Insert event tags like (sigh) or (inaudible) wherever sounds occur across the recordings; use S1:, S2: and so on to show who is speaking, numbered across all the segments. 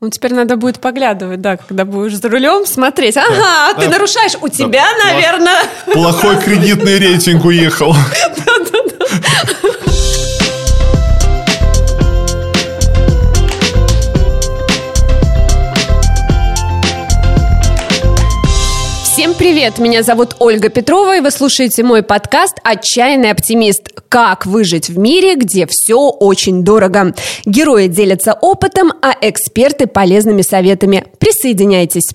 S1: Ну, теперь надо будет поглядывать, да, когда будешь за рулем, смотреть. Ага, ты нарушаешь. У тебя, наверное...
S2: Плохой кредитный рейтинг уехал. (laughs)
S1: привет! Меня зовут Ольга Петрова, и вы слушаете мой подкаст «Отчаянный оптимист. Как выжить в мире, где все очень дорого». Герои делятся опытом, а эксперты – полезными советами. Присоединяйтесь.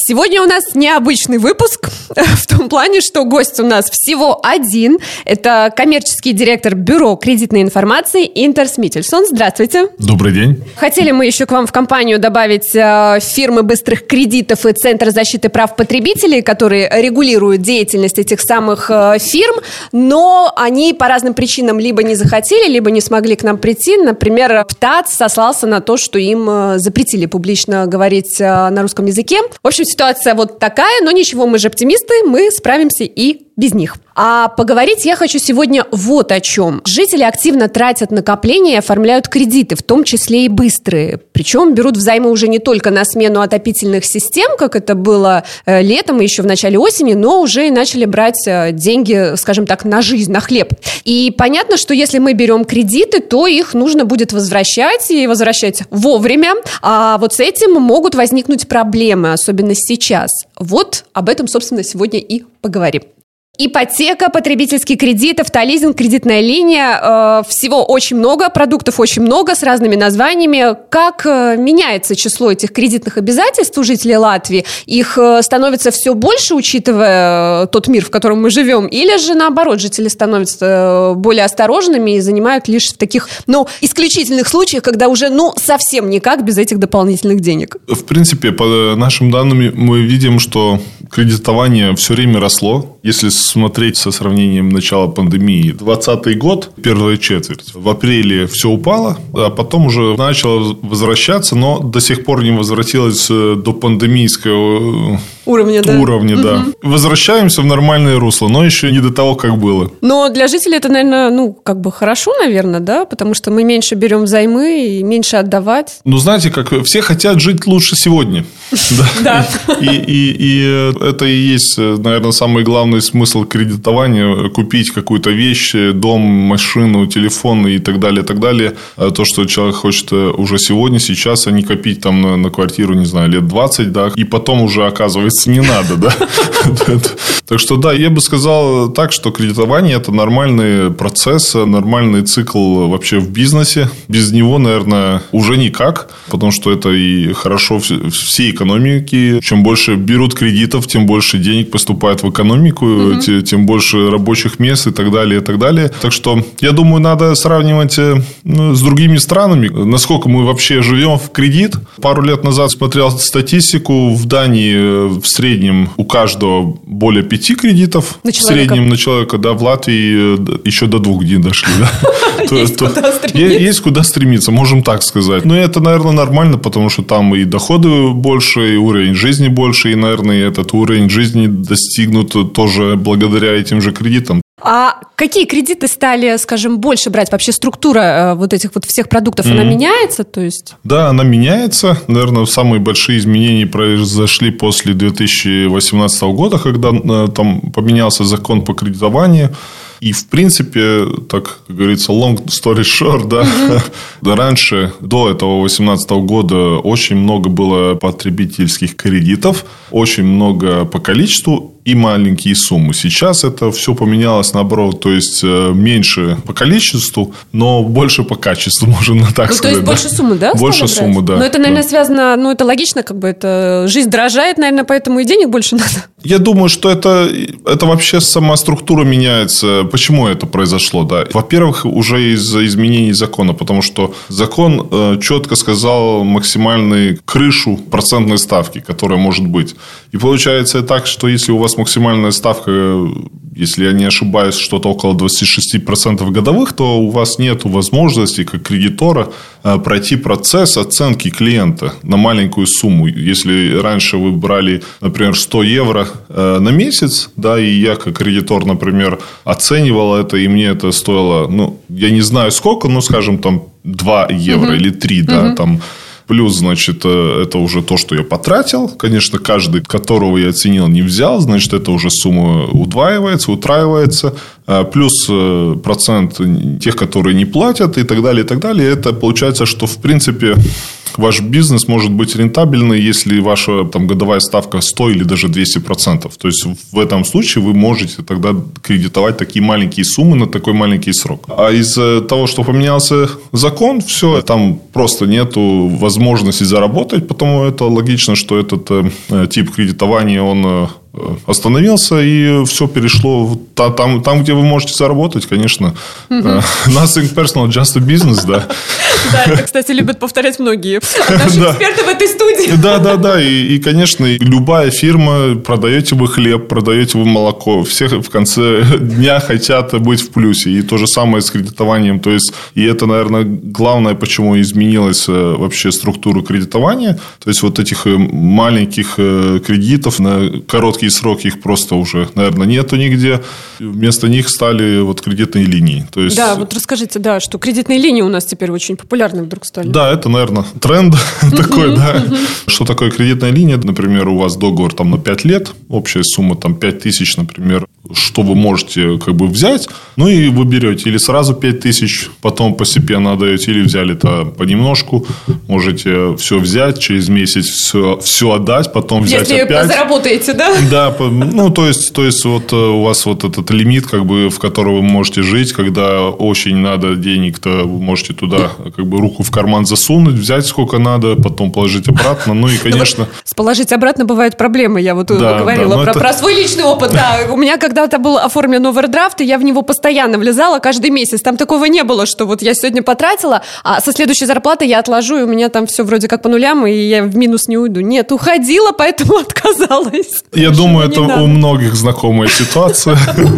S1: Сегодня у нас необычный выпуск в том плане, что гость у нас всего один. Это коммерческий директор бюро кредитной информации Интерс Миттельсон. Здравствуйте.
S2: Добрый день.
S1: Хотели мы еще к вам в компанию добавить э, фирмы быстрых кредитов и Центр защиты прав потребителей, которые регулируют деятельность этих самых э, фирм, но они по разным причинам либо не захотели, либо не смогли к нам прийти. Например, ПТАЦ сослался на то, что им э, запретили публично говорить э, на русском языке. В общем, ситуация вот такая, но ничего, мы же оптимисты, мы справимся и без них. А поговорить я хочу сегодня вот о чем. Жители активно тратят накопления и оформляют кредиты, в том числе и быстрые. Причем берут взаймы уже не только на смену отопительных систем, как это было э, летом и еще в начале осени, но уже и начали брать э, деньги, скажем так, на жизнь, на хлеб. И понятно, что если мы берем кредиты, то их нужно будет возвращать и возвращать вовремя. А вот с этим могут возникнуть проблемы, особенно сейчас. Вот об этом, собственно, сегодня и поговорим. Ипотека, потребительский кредит, автолизинг, кредитная линия. Э, всего очень много, продуктов очень много с разными названиями. Как э, меняется число этих кредитных обязательств у жителей Латвии? Их э, становится все больше, учитывая тот мир, в котором мы живем? Или же наоборот, жители становятся более осторожными и занимают лишь в таких, ну, исключительных случаях, когда уже, ну, совсем никак без этих дополнительных денег?
S2: В принципе, по нашим данным мы видим, что кредитование все время росло. Если смотреть со сравнением начала пандемии, 2020 год, первая четверть, в апреле все упало, а потом уже начало возвращаться, но до сих пор не возвратилось э, до пандемийского э,
S1: уровня, да.
S2: Уровня, угу. да. Возвращаемся в нормальное русло, но еще не до того, как было.
S1: Но для жителей это, наверное, ну, как бы хорошо, наверное, да, потому что мы меньше берем взаймы и меньше отдавать.
S2: Ну, знаете, как все хотят жить лучше сегодня. (laughs)
S1: Да. (laughs)
S2: И, и это и есть, наверное, самый главный смысл кредитования. Купить какую-то вещь, дом, машину, телефон и так далее, так далее. А то, что человек хочет уже сегодня, сейчас, а не копить там на, на квартиру, не знаю, лет 20, да, и потом уже оказывается не надо, да. Так что, да, я бы сказал так, что кредитование – это нормальный процесс, нормальный цикл вообще в бизнесе. Без него, наверное, уже никак, потому что это и хорошо всей экономики. Чем больше берут кредитов, тем больше денег поступает в экономику, угу. тем больше рабочих мест и так далее, и так далее. Так что, я думаю, надо сравнивать э, ну, с другими странами, насколько мы вообще живем в кредит. Пару лет назад смотрел статистику. В Дании э, в среднем у каждого более пяти кредитов.
S1: На
S2: в среднем на человека, да, в Латвии э, еще до двух не дошли. (laughs) Есть куда стремиться, можем так сказать. Но это, наверное, нормально, потому что там и доходы больше, и уровень жизни больше, и, наверное, этот уровень жизни достигнут тоже благодаря этим же кредитам.
S1: А какие кредиты стали, скажем, больше брать? Вообще структура э, вот этих вот всех продуктов, mm-hmm. она меняется? То есть...
S2: Да, она меняется. Наверное, самые большие изменения произошли после 2018 года, когда э, там поменялся закон по кредитованию. И, в принципе, так как говорится, long story short, да, mm-hmm. раньше, до этого 2018 года, очень много было потребительских кредитов, очень много по количеству и маленькие суммы. Сейчас это все поменялось наоборот, то есть э, меньше по количеству, но больше по качеству, (laughs) можно так
S1: ну,
S2: сказать.
S1: То есть
S2: да?
S1: больше суммы, да?
S2: Больше суммы, да.
S1: Но это, наверное,
S2: да.
S1: связано, ну это логично, как бы это жизнь дорожает, наверное, поэтому и денег больше (laughs) надо.
S2: Я думаю, что это, это вообще сама структура меняется. Почему это произошло? Да? Во-первых, уже из-за изменений закона, потому что закон э, четко сказал максимальную крышу процентной ставки, которая может быть. И получается так, что если у вас максимальная ставка, если я не ошибаюсь, что-то около 26% годовых, то у вас нет возможности, как кредитора, э, пройти процесс оценки клиента на маленькую сумму. Если раньше вы брали, например, 100 евро э, на месяц, да, и я как кредитор, например, оценивал это, и мне это стоило, ну, я не знаю сколько, но, скажем, там 2 евро угу. или 3, да, угу. там Плюс, значит, э, это уже то, что я потратил. Конечно, каждый, которого я оценил, не взял. Значит, это уже сумма удваивается, утраивается. А плюс э, процент тех, которые не платят и так далее, и так далее. Это получается, что, в принципе, ваш бизнес может быть рентабельный, если ваша там, годовая ставка 100 или даже 200%. То есть, в этом случае вы можете тогда кредитовать такие маленькие суммы на такой маленький срок. А из-за того, что поменялся закон, все, там просто нету возможности заработать, потому это логично, что этот э, тип кредитования, он э, остановился, и все перешло там, там, где вы можете заработать, конечно. Uh, nothing personal, just a business, да.
S1: Да, это, кстати, любят повторять многие (laughs) наши эксперты в этой студии.
S2: Да, да, да. И, конечно, любая фирма, продаете вы хлеб, продаете вы молоко, все в конце дня хотят быть в плюсе. И то же самое с кредитованием. То есть, и это, наверное, главное, почему изменилась э, вообще структура кредитования. То есть, вот этих э, маленьких э, кредитов на короткие сроки их просто уже, наверное, нету нигде. Вместо них стали вот кредитные линии. То есть...
S1: Да, вот расскажите, да, что кредитные линии у нас теперь очень популярны вдруг стали.
S2: Да, это, наверное, тренд (laughs) такой, да. Что такое кредитная линия? Например, у вас договор там на 5 лет, общая сумма там 5 тысяч, например, что вы можете как бы взять, ну и вы берете или сразу 5 тысяч, потом постепенно отдаете, или взяли это понемножку, можете все взять, через месяц все, все отдать, потом взять
S1: Если
S2: опять.
S1: Если заработаете, да?
S2: Да, ну то есть, то есть вот э, у вас вот этот лимит, как бы, в котором вы можете жить, когда очень надо денег, то вы можете туда как бы руку в карман засунуть, взять сколько надо, потом положить обратно, ну и, ну, конечно...
S1: С положить обратно бывают проблемы, я вот да, говорила да, про, это... про свой личный опыт, да. У меня когда когда-то был оформлен овердрафт, и я в него постоянно влезала каждый месяц. Там такого не было, что вот я сегодня потратила, а со следующей зарплаты я отложу, и у меня там все вроде как по нулям, и я в минус не уйду. Нет, уходила, поэтому (laughs) отказалась.
S2: Я думаю, это у многих знакомая ситуация. (laughs)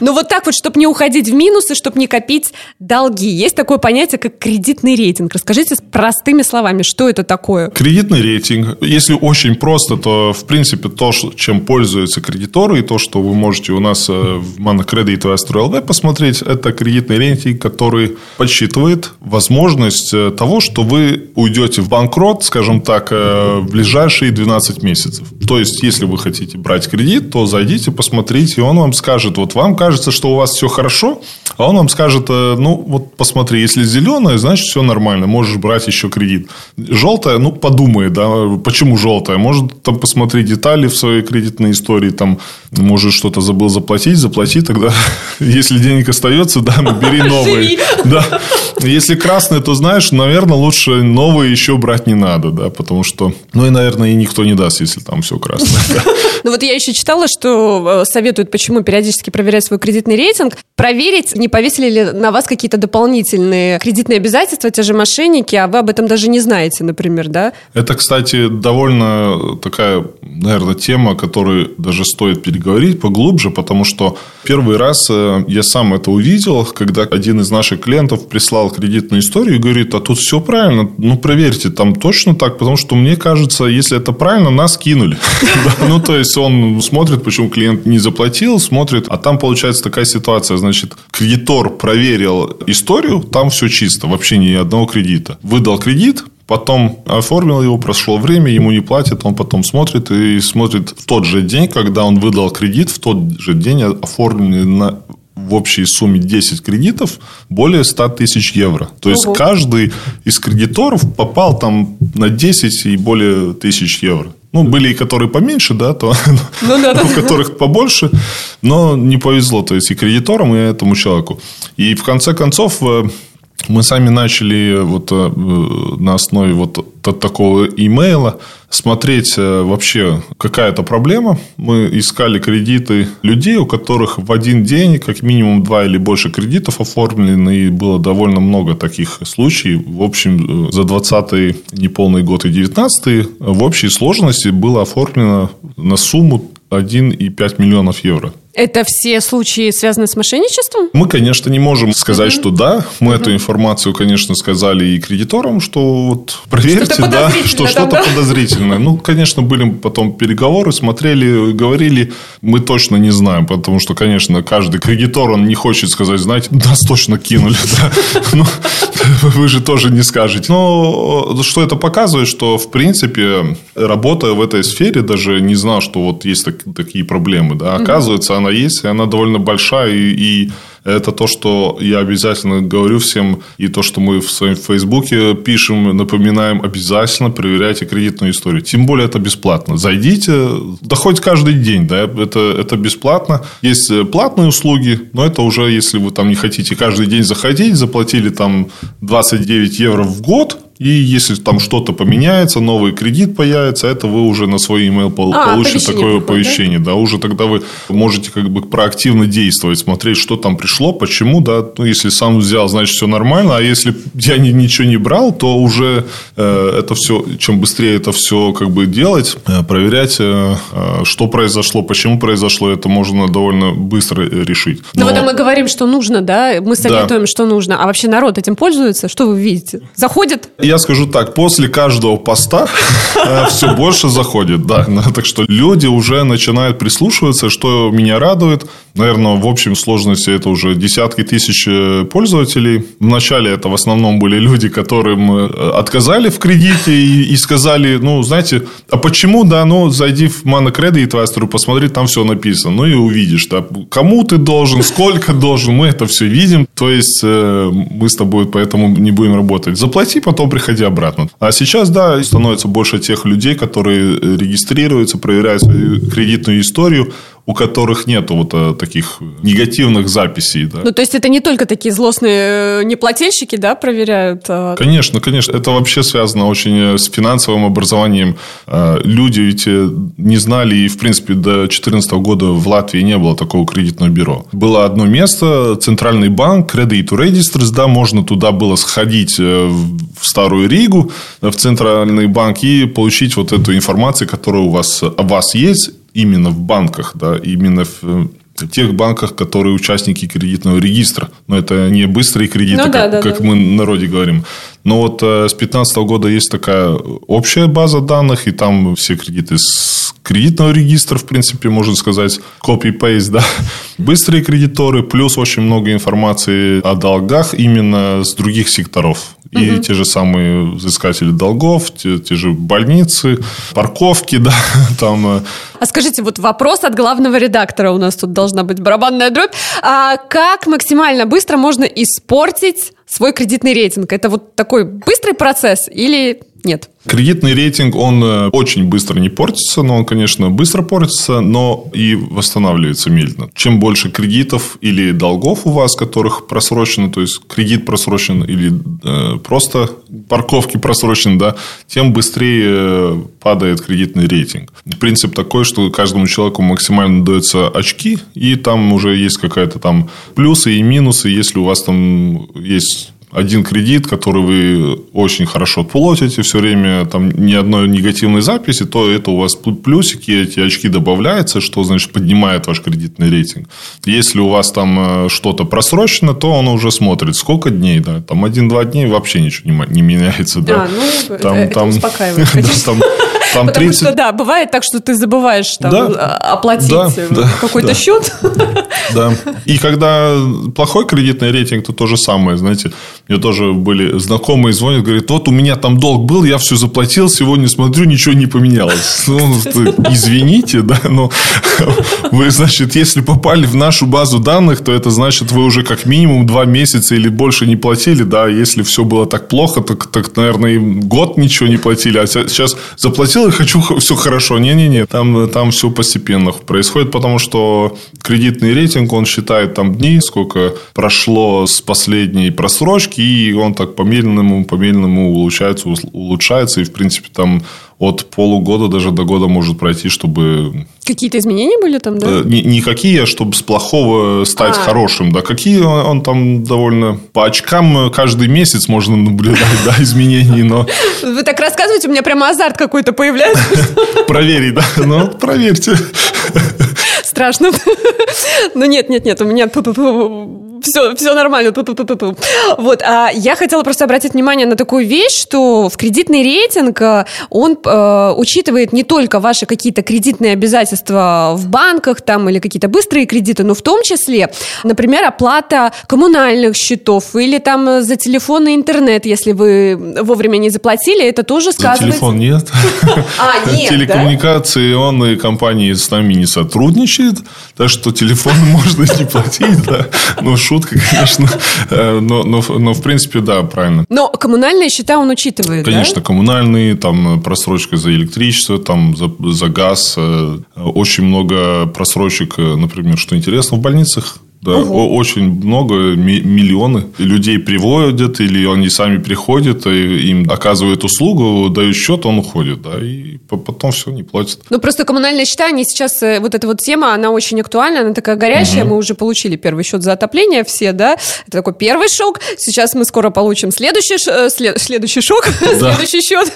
S1: Ну вот так вот, чтобы не уходить в минусы, чтобы не копить долги. Есть такое понятие, как кредитный рейтинг. Расскажите простыми словами, что это такое?
S2: Кредитный рейтинг, если очень просто, то в принципе то, чем пользуются кредиторы, и то, что вы можете у нас э, в Монокредит и Астро посмотреть, это кредитный рейтинг, который подсчитывает возможность э, того, что вы уйдете в банкрот, скажем так, э, в ближайшие 12 месяцев. То есть, если вы хотите брать кредит, то зайдите, посмотрите, и он вам скажет, вот вам кажется, что у вас все хорошо, а он вам скажет, ну, вот посмотри, если зеленое, значит, все нормально, можешь брать еще кредит. Желтое, ну, подумай, да, почему желтое? Может, там посмотри детали в своей кредитной истории, там, может, что-то забыл был заплатить, заплати тогда. (laughs) Если денег остается, да, ну, бери (laughs) новые. Да. Если красный, то знаешь, наверное, лучше новые еще брать не надо, да, потому что, ну и, наверное, и никто не даст, если там все красное. (laughs)
S1: Ну вот я еще читала, что э, советуют, почему периодически проверять свой кредитный рейтинг, проверить, не повесили ли на вас какие-то дополнительные кредитные обязательства, те же мошенники, а вы об этом даже не знаете, например, да?
S2: Это, кстати, довольно такая, наверное, тема, о которой даже стоит переговорить поглубже, потому что первый раз э, я сам это увидел, когда один из наших клиентов прислал кредитную историю и говорит, а тут все правильно, ну проверьте, там точно так, потому что мне кажется, если это правильно, нас кинули. (laughs) Ну, то есть, он смотрит, почему клиент не заплатил, смотрит, а там получается такая ситуация, значит, кредитор проверил историю, там все чисто, вообще ни одного кредита. Выдал кредит, Потом оформил его, прошло время, ему не платят, он потом смотрит и смотрит в тот же день, когда он выдал кредит, в тот же день оформлены на в общей сумме 10 кредитов более 100 тысяч евро. То есть, Ого. каждый из кредиторов попал там на 10 и более тысяч евро. Ну, были и которые поменьше, да, то ну, да, да. (laughs) у которых побольше, но не повезло, то есть и кредиторам, и этому человеку. И в конце концов э, мы сами начали вот э, на основе вот такого имейла смотреть э, вообще какая-то проблема. Мы искали кредиты людей, у которых в один день как минимум два или больше кредитов оформлены, и было довольно много таких случаев. В общем, э, за 20 неполный год и 19 в общей сложности было оформлено на сумму 1,5 миллионов евро.
S1: Это все случаи связаны с мошенничеством?
S2: Мы, конечно, не можем сказать, mm-hmm. что да. Мы mm-hmm. эту информацию, конечно, сказали и кредиторам, что вот проверьте, что да, что что-то да? подозрительное. Ну, конечно, были потом переговоры, смотрели, говорили. Мы точно не знаем, потому что, конечно, каждый кредитор, он не хочет сказать, знаете, нас точно кинули. (laughs) Ну, (laughs) вы же тоже не скажете. Но что это показывает, что, в принципе, работая в этой сфере, даже не знал, что вот есть такие проблемы. Да? Оказывается, она есть, и она довольно большая, и, и это то, что я обязательно говорю всем, и то, что мы в своем Фейсбуке пишем, напоминаем, обязательно проверяйте кредитную историю. Тем более это бесплатно. Зайдите, да хоть каждый день, да, это, это бесплатно. Есть платные услуги, но это уже, если вы там не хотите каждый день заходить, заплатили там 29 евро в год, и если там что-то поменяется, новый кредит появится, это вы уже на свой email а, получите такое оповещение. Да? да, уже тогда вы можете как бы проактивно действовать, смотреть, что там пришло, почему, да. Ну, если сам взял, значит, все нормально, а если я ни, ничего не брал, то уже э, это все, чем быстрее это все как бы делать, э, проверять, э, э, что произошло, почему произошло, это можно довольно быстро решить.
S1: Но, Но вот мы говорим, что нужно, да, мы советуем, да. что нужно, а вообще народ этим пользуется, что вы видите? Заходит
S2: я скажу так, после каждого поста э, все больше заходит, да. Так что люди уже начинают прислушиваться, что меня радует. Наверное, в общем сложности это уже десятки тысяч э, пользователей. Вначале это в основном были люди, которым э, отказали в кредите и, сказали, ну, знаете, а почему, да, ну, зайди в Mana Credit Investor, посмотри, там все написано. Ну, и увидишь, да, кому ты должен, сколько должен, мы это все видим. То есть, мы с тобой поэтому не будем работать. Заплати, потом приходи обратно. А сейчас, да, становится больше тех людей, которые регистрируются, проверяют свою кредитную историю, у которых нет вот а, таких негативных записей. Да.
S1: Ну, то есть, это не только такие злостные э, неплательщики, да, проверяют? А...
S2: Конечно, конечно. Это вообще связано очень э, с финансовым образованием. Люди ведь не знали, и, в принципе, до 2014 года в Латвии не было такого кредитного бюро. Было одно место, Центральный банк, Credit Registers, да, можно туда было сходить в Старую Ригу, в Центральный банк и получить вот эту информацию, которая у вас, о вас есть, именно в банках, да, именно в э, тех банках, которые участники кредитного регистра. Но это не быстрые кредиты, ну, да, как, да, как да. мы на народе говорим. Но вот э, с 2015 года есть такая общая база данных, и там все кредиты с кредитного регистра, в принципе, можно сказать, copy-paste, да. (laughs) Быстрые кредиторы, плюс очень много информации о долгах именно с других секторов. И угу. те же самые взыскатели долгов, те, те же больницы, парковки, (laughs) да, там. Э.
S1: А скажите, вот вопрос от главного редактора у нас тут должна быть барабанная дробь. А как максимально быстро можно испортить свой кредитный рейтинг? Это вот такой быстрый процесс или нет?
S2: Кредитный рейтинг, он э, очень быстро не портится, но он, конечно, быстро портится, но и восстанавливается медленно. Чем больше кредитов или долгов у вас, которых просрочено, то есть кредит просрочен или э, просто парковки просрочены, да, тем быстрее э, падает кредитный рейтинг. Принцип такой, что каждому человеку максимально дается очки, и там уже есть какая-то там плюсы и минусы, если у вас там есть один кредит, который вы очень хорошо платите все время, там ни одной негативной записи, то это у вас плюсики, эти очки добавляются, что значит поднимает ваш кредитный рейтинг. Если у вас там э, что-то просрочено, то он уже смотрит, сколько дней, да, там один-два дней вообще ничего не, не меняется, да.
S1: А, ну, там, это там, успокаивает. (laughs)
S2: Там
S1: Потому 30... что, да, бывает так, что ты забываешь там, да, оплатить да, да, какой-то да. счет.
S2: Да. И когда плохой кредитный рейтинг, то то же самое, знаете. Мне тоже были знакомые звонят, говорят, вот у меня там долг был, я все заплатил, сегодня смотрю, ничего не поменялось. Ну, извините, да, но (laughs) вы, значит, если попали в нашу базу данных, то это значит, вы уже как минимум два месяца или больше не платили, да, если все было так плохо, так, так наверное, и год ничего не платили, а сейчас заплатил и хочу все хорошо. Не-не-не, там, там все постепенно происходит, потому что кредитный рейтинг, он считает там дни, сколько прошло с последней просрочки, и он так по-медленному, по-медленному улучшается, улучшается, и, в принципе, там от полугода даже до года может пройти, чтобы...
S1: Какие-то изменения были там, да?
S2: Э, не, не какие, а чтобы с плохого стать а. хорошим. Да, какие он там довольно... По очкам каждый месяц можно наблюдать, да, изменения, но...
S1: Вы так рассказываете, у меня прямо азарт какой-то появляется.
S2: Проверить, да? Ну, проверьте.
S1: страшно. Ну нет, нет, нет, у меня все, все нормально. Вот, а я хотела просто обратить внимание на такую вещь, что в кредитный рейтинг э, он э, учитывает не только ваши какие-то кредитные обязательства в банках там или какие-то быстрые кредиты, но в том числе, например, оплата коммунальных счетов или там за телефон и интернет, если вы вовремя не заплатили, это тоже сказывается.
S2: За телефон нет. А, (laughs) нет, Телекоммуникационные компании с нами не сотрудничают, так что телефон (laughs) можно не платить, да. Ну, шутка, (laughs) конечно. Э, но, но, но, в принципе, да, правильно.
S1: Но коммунальные счета он учитывает,
S2: Конечно, да? коммунальные, там просрочка за электричество, там за, за газ. Э, очень много просрочек, э, например, что интересно, в больницах да, угу. очень много, миллионы людей приводят, или они сами приходят, и им оказывают услугу, дают счет, он уходит, да, и потом все, не платят.
S1: Ну, просто коммунальные счета, они сейчас, э, вот эта вот тема, она очень актуальна, она такая горячая, угу. мы уже получили первый счет за отопление все, да, это такой первый шок, сейчас мы скоро получим следующий, э, след, следующий шок, да. (laughs) следующий счет.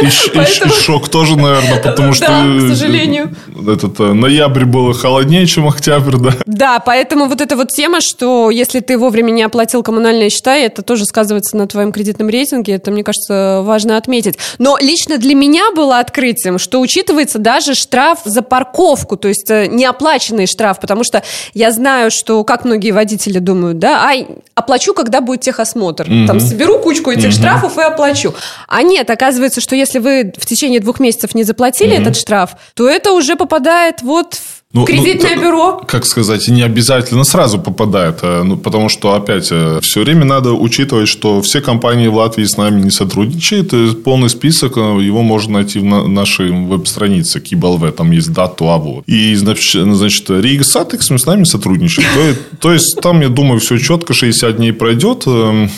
S2: И, Поэтому... и шок тоже, наверное, потому что... Да,
S1: к сожалению.
S2: Этот ноябрь было холоднее, чем октябрь, да.
S1: Да, поэтому вот эта вот тема, что если ты вовремя не оплатил коммунальные счета, это тоже сказывается на твоем кредитном рейтинге, это, мне кажется, важно отметить. Но лично для меня было открытием, что учитывается даже штраф за парковку, то есть э, неоплаченный штраф, потому что я знаю, что, как многие водители думают, да, ай, оплачу, когда будет техосмотр. Угу. Там соберу кучку этих угу. штрафов и оплачу. А нет, оказывается, что если вы в течение двух месяцев не заплатили угу. этот штраф, то это уже попадает вот в ну, ну, Кредитное ну, бюро.
S2: Как сказать, не обязательно сразу попадает. Э, ну, потому что, опять, э, все время надо учитывать, что все компании в Латвии с нами не сотрудничают. И полный список, э, его можно найти в нашей веб-странице KiBLV. Там есть дату АВО. И, значит, Рига Сатекс с нами сотрудничает. То, то есть, там, я думаю, все четко, 60 дней пройдет.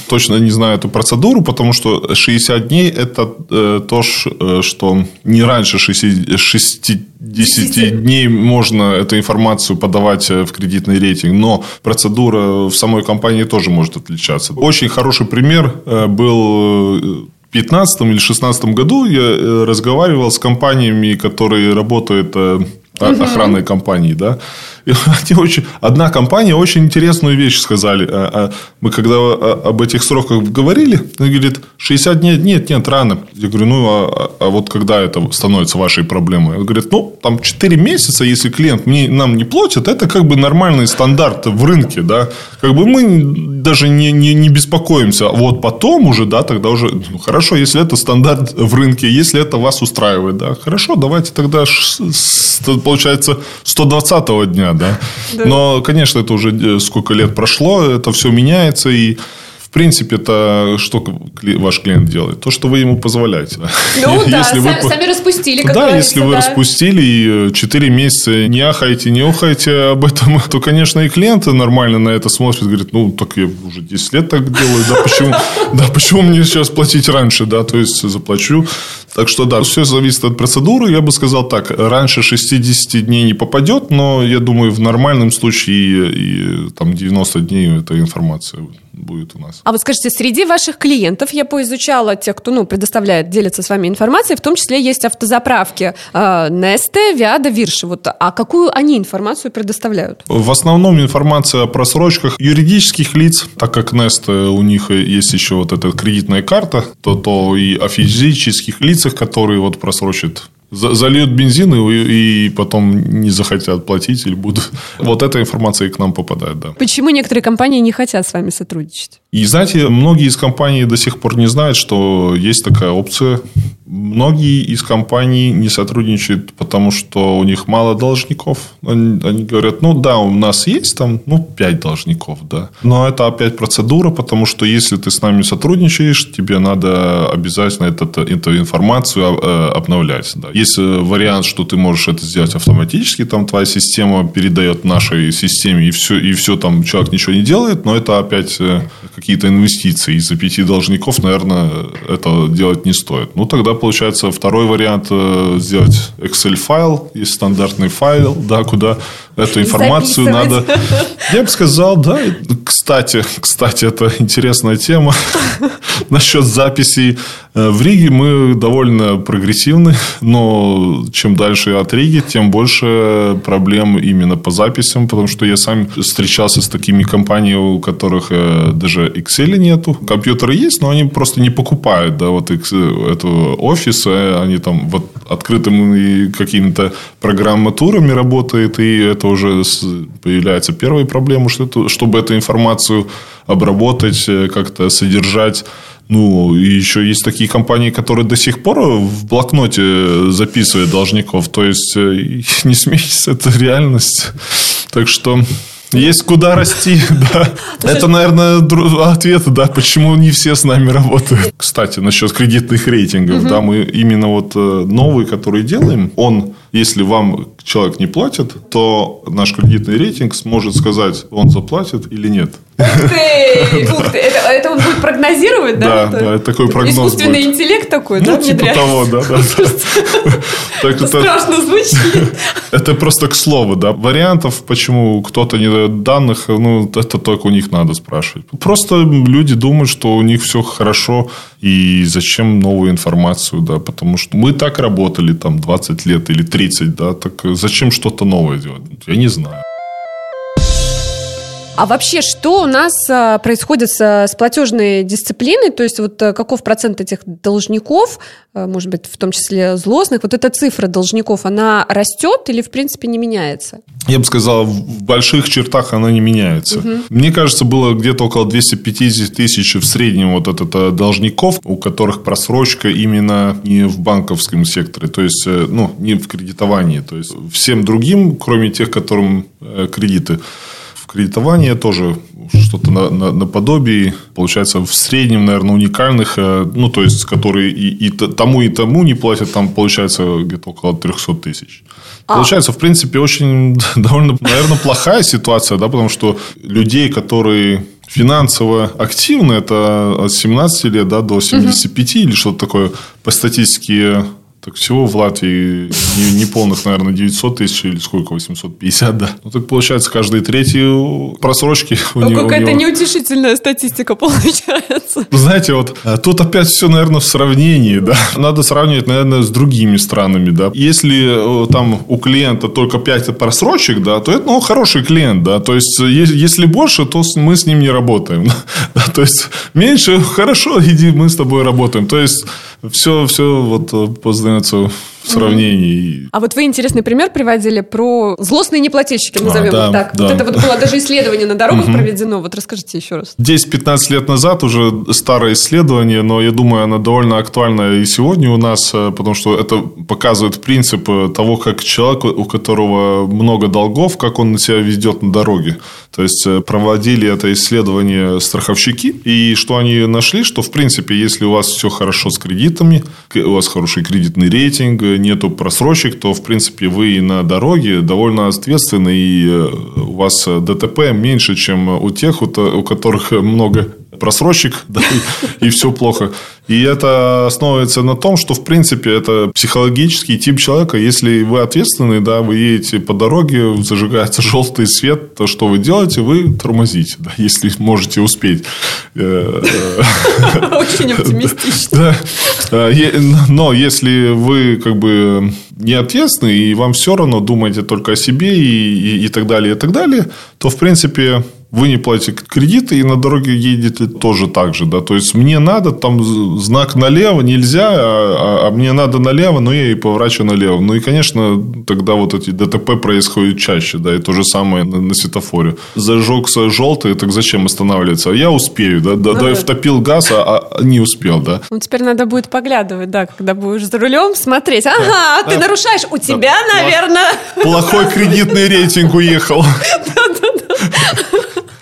S2: Точно не знаю эту процедуру, потому что 60 дней – это то, что не раньше 60, 60 10 дней можно эту информацию подавать э, в кредитный рейтинг, но процедура в самой компании тоже может отличаться. Очень хороший пример э, был э, в 2015 или 2016 году я разговаривал с компаниями, которые работают охранной компании, да, (laughs) они очень... Одна компания очень интересную вещь сказали. А, а мы когда об этих сроках говорили, она говорит, 60 дней, нет, нет, рано. Я говорю, ну, а, а вот когда это становится вашей проблемой? Он говорит, ну, там 4 месяца, если клиент мне, нам не платит, это как бы нормальный стандарт в рынке, да. Как бы мы даже не, не, не беспокоимся. А вот потом уже, да, тогда уже, ну, хорошо, если это стандарт в рынке, если это вас устраивает, да, хорошо, давайте тогда, получается, 120 дня, да. Но, конечно, это уже э, сколько лет прошло, это все меняется, и в принципе, это что ваш клиент делает? То, что вы ему позволяете.
S1: Ну да, (laughs) если сами, вы... сами распустили, как
S2: Да, если вы да. распустили и 4 месяца не ахаете, не охаете об этом, (laughs) то, конечно, и клиенты нормально на это смотрят, говорят, ну, так я уже 10 лет так делаю, да почему, (laughs) да, почему мне сейчас платить раньше, да, то есть заплачу. Так что, да, все зависит от процедуры. Я бы сказал так, раньше 60 дней не попадет, но я думаю, в нормальном случае и, и там 90 дней эта информация будет у нас.
S1: А вот скажите, среди ваших клиентов, я поизучала тех, кто ну, предоставляет, делится с вами информацией, в том числе есть автозаправки э, Несте, Виада, Вирши. Вот, а какую они информацию предоставляют?
S2: В основном информация о просрочках юридических лиц, так как Несте у них есть еще вот эта кредитная карта, то, то и о физических лицах, которые вот просрочат зальют бензин и, и потом не захотят платить или будут. Вот эта информация и к нам попадает, да.
S1: Почему некоторые компании не хотят с вами сотрудничать?
S2: И знаете, многие из компаний до сих пор не знают, что есть такая опция. Многие из компаний не сотрудничают, потому что у них мало должников. Они, они говорят, ну да, у нас есть там, ну, 5 должников, да. Но это опять процедура, потому что если ты с нами сотрудничаешь, тебе надо обязательно это, эту информацию э, обновлять. Да. Есть э, вариант, что ты можешь это сделать автоматически, там твоя система передает нашей системе, и все, и все там человек ничего не делает, но это опять э, какие-то инвестиции. Из-за пяти должников, наверное, это делать не стоит. Ну, тогда получается второй вариант э, сделать Excel-файл, есть стандартный файл, да, куда эту информацию надо... (laughs) Я бы сказал, да. Кстати, кстати, это интересная тема (laughs) насчет записей. Э, в Риге мы довольно прогрессивны, но чем дальше от Риги, тем больше проблем именно по записям, потому что я сам встречался с такими компаниями, у которых э, даже Excel нету. Компьютеры есть, но они просто не покупают, да, вот эту офис, они там вот открытыми какими-то программатурами работают, и это уже появляется первая проблема, что это, чтобы эту информацию обработать, э, как-то содержать. Ну, и еще есть такие компании, которые до сих пор в блокноте записывают должников. То есть, э, (laughs) не смейтесь, это реальность. Так что есть куда расти, (laughs) да. Это, наверное, ответ, да, почему не все с нами работают. Кстати, насчет кредитных рейтингов, да, мы именно вот э, новый, который делаем, он, если вам человек не платит, то наш кредитный рейтинг сможет сказать, он заплатит или нет.
S1: Ух ты! Ух ты! Это, это он будет прогнозировать,
S2: да? Да, да, это такой прогноз
S1: Искусственный будет. интеллект такой,
S2: ну,
S1: да,
S2: типа внедряется? того, да.
S1: да. (laughs) это, страшно звучит.
S2: Это просто к слову, да. Вариантов, почему кто-то не дает данных, ну, это только у них надо спрашивать. Просто люди думают, что у них все хорошо, и зачем новую информацию, да, потому что мы так работали там 20 лет или 30, да, так зачем что-то новое делать? Я не знаю.
S1: А вообще, что у нас а, происходит с, с платежной дисциплиной? То есть, вот э, каков процент этих должников, э, может быть, в том числе злостных, вот эта цифра должников, она растет или, в принципе, не меняется?
S2: Я бы сказал, в больших чертах она не меняется. Угу. Мне кажется, было где-то около 250 тысяч в среднем вот это должников, у которых просрочка именно не в банковском секторе, то есть, э, ну, не в кредитовании. То есть, всем другим, кроме тех, которым кредиты, кредитование тоже что-то на, на, наподобие, получается, в среднем, наверное, уникальных, э, ну, то есть, которые и, и тому, и тому не платят, там получается где-то около 300 тысяч. А. Получается, в принципе, очень (laughs) довольно, наверное, плохая ситуация, да, потому что людей, которые финансово активны, это от 17 лет да, до 75 угу. или что-то такое, по статистике так всего в Латвии не, не полных, наверное, 900 тысяч или сколько, 850, да. Ну, так получается, каждый третий просрочки (laughs) у
S1: ну,
S2: него.
S1: Какая-то неутешительная статистика (laughs) получается.
S2: Знаете, вот а, тут опять все, наверное, в сравнении, да. (laughs) Надо сравнивать, наверное, с другими странами, да. Если э, там у клиента только 5 просрочек, да, то это, ну, хороший клиент, да. То есть, если больше, то мы с ним не работаем. Да? То есть, меньше, хорошо, иди, мы с тобой работаем. То есть, все, все вот э, познается в сравнении.
S1: А вот вы интересный пример приводили про злостные неплательщики, назовем а, да, их так. Да. Вот это вот было даже исследование на дорогах проведено. Вот расскажите еще раз.
S2: 10-15 лет назад уже старое исследование, но я думаю, оно довольно актуально и сегодня у нас, э, потому что это показывает принцип э, того, как человек, у которого много долгов, как он себя ведет на дороге. То есть, проводили это исследование страховщики, и что они нашли, что, в принципе, если у вас все хорошо с кредитами, у вас хороший кредитный рейтинг, нету просрочек, то, в принципе, вы на дороге довольно ответственны, и э, у вас ДТП меньше, чем у тех, у которых много просрочек, (laughs) да, и, все плохо. И это основывается на том, что, в принципе, это психологический тип человека. Если вы ответственный, да, вы едете по дороге, зажигается (laughs) желтый свет, то что вы делаете? Вы тормозите, да, если можете успеть.
S1: Э, э, Очень (laughs) оптимистично.
S2: Но если вы как бы не ответственны, и вам все равно думаете только о себе и, и, и так далее, и так далее, то, в принципе, вы не платите кредиты и на дороге едете тоже так же, да, то есть мне надо там знак налево нельзя, а, а, а мне надо налево, но я и поворачиваю налево. Ну и, конечно, тогда вот эти ДТП происходят чаще, да, и то же самое на, на светофоре. Зажегся желтый, так зачем останавливаться? Я успею, да, да, да, я втопил газ, а, а не успел, да.
S1: Ну, теперь надо будет поглядывать, да, когда будешь за рулем, смотреть, ага, ты нарушаешь, у тебя, наверное...
S2: Плохой кредитный рейтинг уехал. (laughs)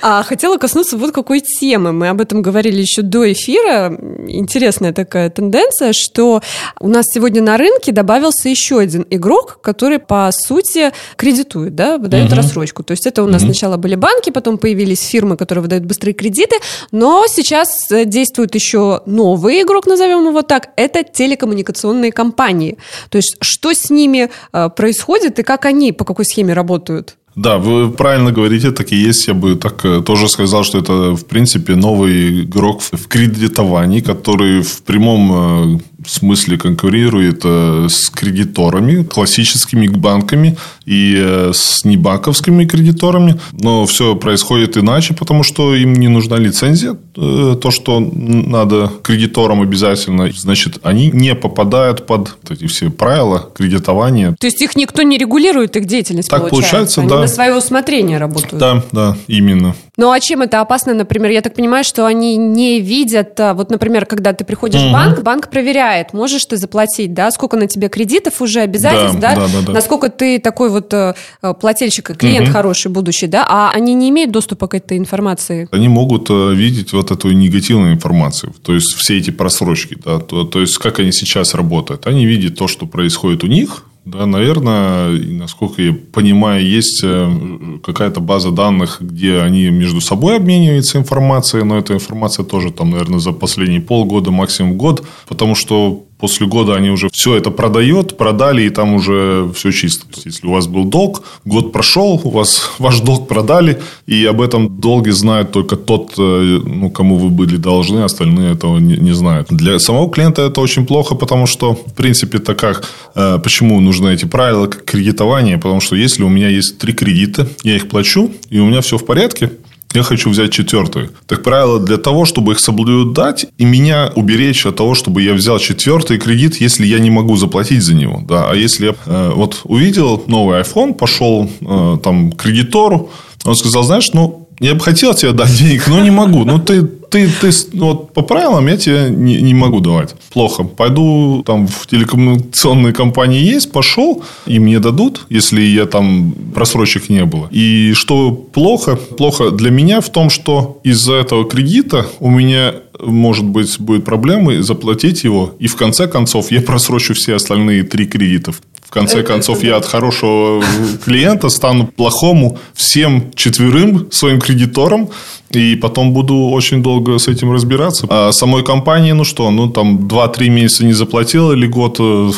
S1: А хотела коснуться вот какой темы. Мы об этом говорили еще до эфира. Интересная такая тенденция, что у нас сегодня на рынке добавился еще один игрок, который, по сути, кредитует, да, выдает угу. рассрочку. То есть это у нас угу. сначала были банки, потом появились фирмы, которые выдают быстрые кредиты, но сейчас э, действует еще новый игрок, назовем его так, это телекоммуникационные компании. То есть что с ними э, происходит и как они, по какой схеме работают?
S2: Да, вы правильно говорите, так и есть. Я бы так э, тоже сказал, что это, в принципе, новый игрок в кредитовании, который в прямом э, смысле конкурирует э, с кредиторами, классическими банками и с небанковскими кредиторами. Но все происходит иначе, потому что им не нужна лицензия. То, что надо кредиторам обязательно, значит, они не попадают под эти все правила кредитования.
S1: То есть их никто не регулирует, их деятельность,
S2: так получается, получается да
S1: на свое усмотрение работают.
S2: Да, да, именно.
S1: Ну а чем это опасно, например? Я так понимаю, что они не видят, а, вот, например, когда ты приходишь угу. в банк, банк проверяет, можешь ты заплатить, да, сколько на тебе кредитов уже обязательств, да, да, да, да, да. насколько ты такой вот э, плательщик, клиент угу. хороший будущий, да, а они не имеют доступа к этой информации.
S2: Они могут э, видеть вот эту негативную информацию, то есть все эти просрочки, да, то, то есть как они сейчас работают. Они видят то, что происходит у них, да, наверное, насколько я понимаю, есть э, какая-то база данных, где они между собой обмениваются информацией, но эта информация тоже там, наверное, за последние полгода, максимум год, потому что После года они уже все это продают, продали, и там уже все чисто. То есть, если у вас был долг, год прошел, у вас (laughs) ваш долг продали, и об этом долге знает только тот, э, ну, кому вы были должны, остальные этого не, не знают. Для самого клиента это очень плохо, потому что, в принципе, так как, э, почему нужны эти правила кредитования, потому что если у меня есть три кредита, я их плачу, и у меня все в порядке, я хочу взять четвертую. Так правило, для того, чтобы их соблюдать и меня уберечь от того, чтобы я взял четвертый кредит, если я не могу заплатить за него. Да. А если я э, вот увидел новый iPhone, пошел э, там к кредитору, он сказал, знаешь, ну, я бы хотел тебе дать денег, но не могу. Ну, ты, ты, ты ну, вот по правилам я тебе не, не могу давать. Плохо. Пойду там в телекоммуникационные компании есть, пошел, и мне дадут, если я там просрочек не было. И что плохо? Плохо для меня в том, что из-за этого кредита у меня может быть, будет проблемы заплатить его, и в конце концов я просрочу все остальные три кредитов в конце концов, я от хорошего клиента стану плохому всем четверым своим кредиторам, и потом буду очень долго с этим разбираться. А самой компании, ну что, ну там 2-3 месяца не заплатил или год, э,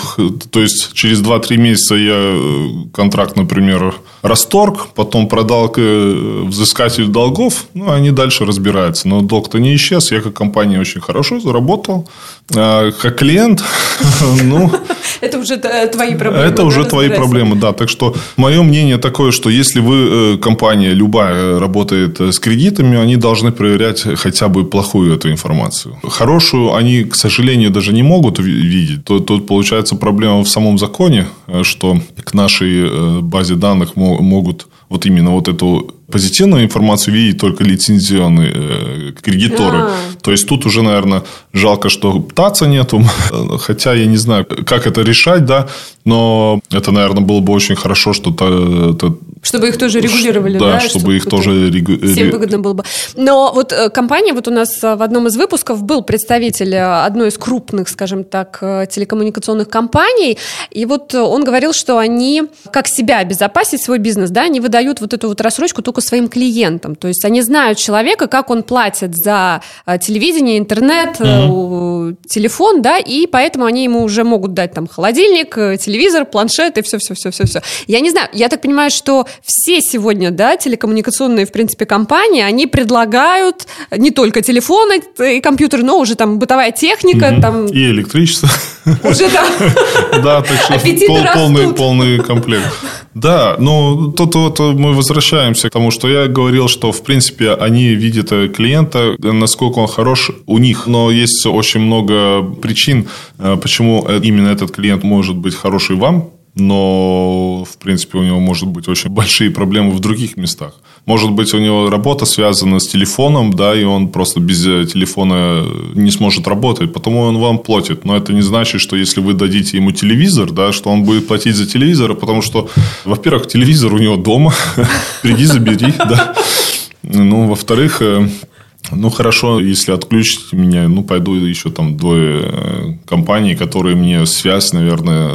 S2: то есть через 2-3 месяца я э, контракт, например, расторг, потом продал к э, взыскателю долгов, ну, они дальше разбираются. Но долг-то не исчез, я как компания очень хорошо заработал. А как клиент, (laughs) ну...
S1: Это уже твои проблемы.
S2: Это уже твои проблемы, да. Так что, мое мнение такое, что если вы, компания любая, работает с кредитами, они должны проверять хотя бы плохую эту информацию. Хорошую они, к сожалению, даже не могут видеть. Тут, тут получается проблема в самом законе, э, что к нашей э, базе данных могут вот именно вот эту позитивную информацию видеть только лицензионные э, кредиторы. А. То есть тут уже, наверное, жалко, что ТАЦа нету. (laughs) Хотя я не знаю, как это решать, да. Но это, наверное, было бы очень хорошо, что это
S1: чтобы их тоже регулировали,
S2: да? Да, чтобы, чтобы их тоже регулировали.
S1: Всем выгодно было бы. Но вот э, компания, вот у нас э, в одном из выпусков был представитель э, одной из крупных, скажем так, телекоммуникационных компаний, и вот он говорил, что они, как себя обезопасить свой бизнес, да, они выдают вот эту вот рассрочку только своим клиентам. То есть они знают человека, как он платит за телевидение, интернет, mm-hmm. телефон, да, и поэтому они ему уже могут дать там холодильник, телевизор, планшет и все-все-все-все-все. Я не знаю, я так понимаю, что все сегодня, да, телекоммуникационные, в принципе, компании, они предлагают не только телефоны и компьютеры, но уже там бытовая техника. Угу. Там...
S2: И электричество.
S1: Уже да. (laughs)
S2: Да, так что полный комплект. Да, ну тут вот мы возвращаемся к тому, что я говорил, что в принципе они видят клиента, насколько он хорош у них, но есть очень много причин, э, почему именно этот клиент может быть хороший вам, но, в принципе, у него может быть очень большие проблемы в других местах. Может быть, у него работа связана с телефоном, да, и он просто без э, телефона не сможет работать, потому он вам платит. Но это не значит, что если вы дадите ему телевизор, да, что он будет платить за телевизор, потому что, во-первых, телевизор у него дома, (laughs) приди, забери, да. Ну, во-вторых, э, ну, хорошо, если отключите меня, ну, пойду еще там двое э, компаний, которые мне связь, наверное,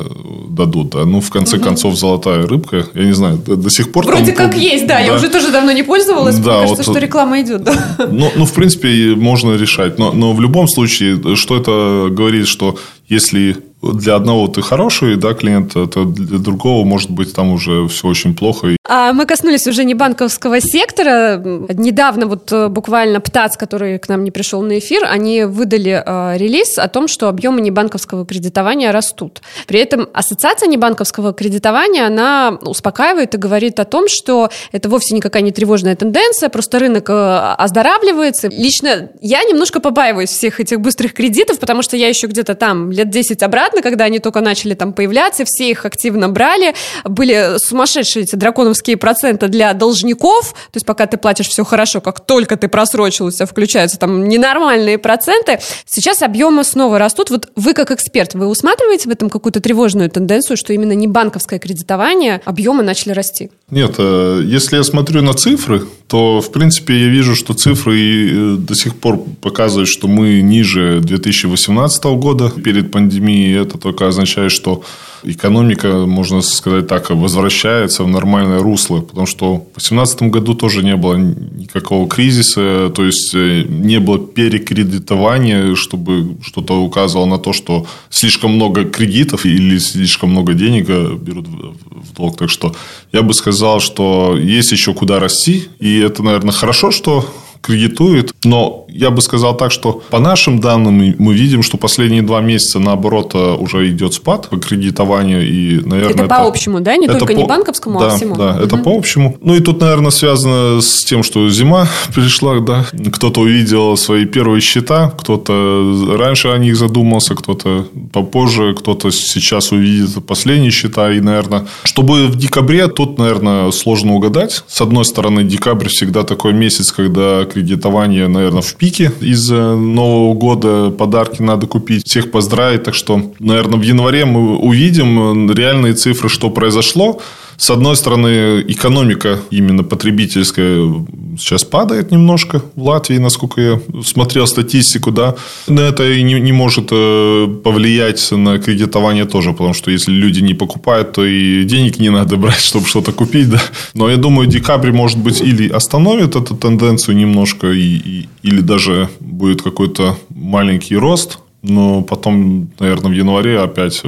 S2: дадут. Да? Ну, в конце угу. концов, золотая рыбка, я не знаю, до, до сих пор...
S1: Вроде там, как есть, да, да, я уже тоже давно не пользовалась, да, мне кажется, вот, что реклама идет, да.
S2: Ну, ну, в принципе, можно решать, но, но в любом случае, что это говорит, что если для одного ты хороший, да, клиент, это для другого может быть там уже все очень плохо.
S1: А мы коснулись уже не банковского сектора. Недавно вот э, буквально ПТАЦ, который к нам не пришел на эфир, они выдали э, релиз о том, что объемы небанковского кредитования растут. При этом ассоциация небанковского кредитования, она успокаивает и говорит о том, что это вовсе никакая не тревожная тенденция, просто рынок э, оздоравливается. Лично я немножко побаиваюсь всех этих быстрых кредитов, потому что я еще где-то там лет 10 обратно, когда они только начали там появляться, все их активно брали, были сумасшедшие эти драконовские проценты для должников, то есть пока ты платишь все хорошо, как только ты просрочил, у тебя включаются там ненормальные проценты, сейчас объемы снова растут. Вот вы как эксперт, вы усматриваете в этом какую-то тревожную тенденцию, что именно не банковское кредитование, объемы начали расти?
S2: Нет, э, если я смотрю на цифры, то, в принципе, я вижу, что цифры э, до сих пор показывают, что мы ниже 2018 года перед пандемией. Это только означает, что экономика, можно сказать так, возвращается в нормальное русло. Потому что в 2018 году тоже не было никакого кризиса, то есть э, не было перекредитования, чтобы что-то указывало на то, что слишком много кредитов или слишком много денег берут в долг. Так что я бы сказал, что есть еще куда расти. И это, наверное, хорошо, что кредитует. Но я бы сказал так, что по нашим данным мы видим, что последние два месяца, наоборот, э, уже идет спад по кредитованию. И, наверное,
S1: это, это по общему, да? Не только по... не банковскому,
S2: да,
S1: а всему.
S2: Да, угу. это по общему. Ну, и тут, наверное, связано с тем, что зима (laughs) пришла, да. Кто-то увидел свои первые счета, кто-то раньше о них задумался, кто-то попозже, кто-то сейчас увидит последние счета. И, наверное, чтобы в декабре, тут, наверное, сложно угадать. С одной стороны, декабрь всегда такой месяц, когда кредитование, наверное, в пике. Из Нового года подарки надо купить. Всех поздравить. Так что, наверное, в январе мы увидим реальные цифры, что произошло. С одной стороны, экономика именно потребительская сейчас падает немножко в Латвии, насколько я смотрел статистику, да. Но это и не, не может э, повлиять на кредитование тоже, потому что если люди не покупают, то и денег не надо (laughs) брать, чтобы что-то купить, да. Но я думаю, декабрь, может быть, или остановит эту тенденцию немножко, и, и, или даже будет какой-то маленький рост, но потом, наверное, в январе опять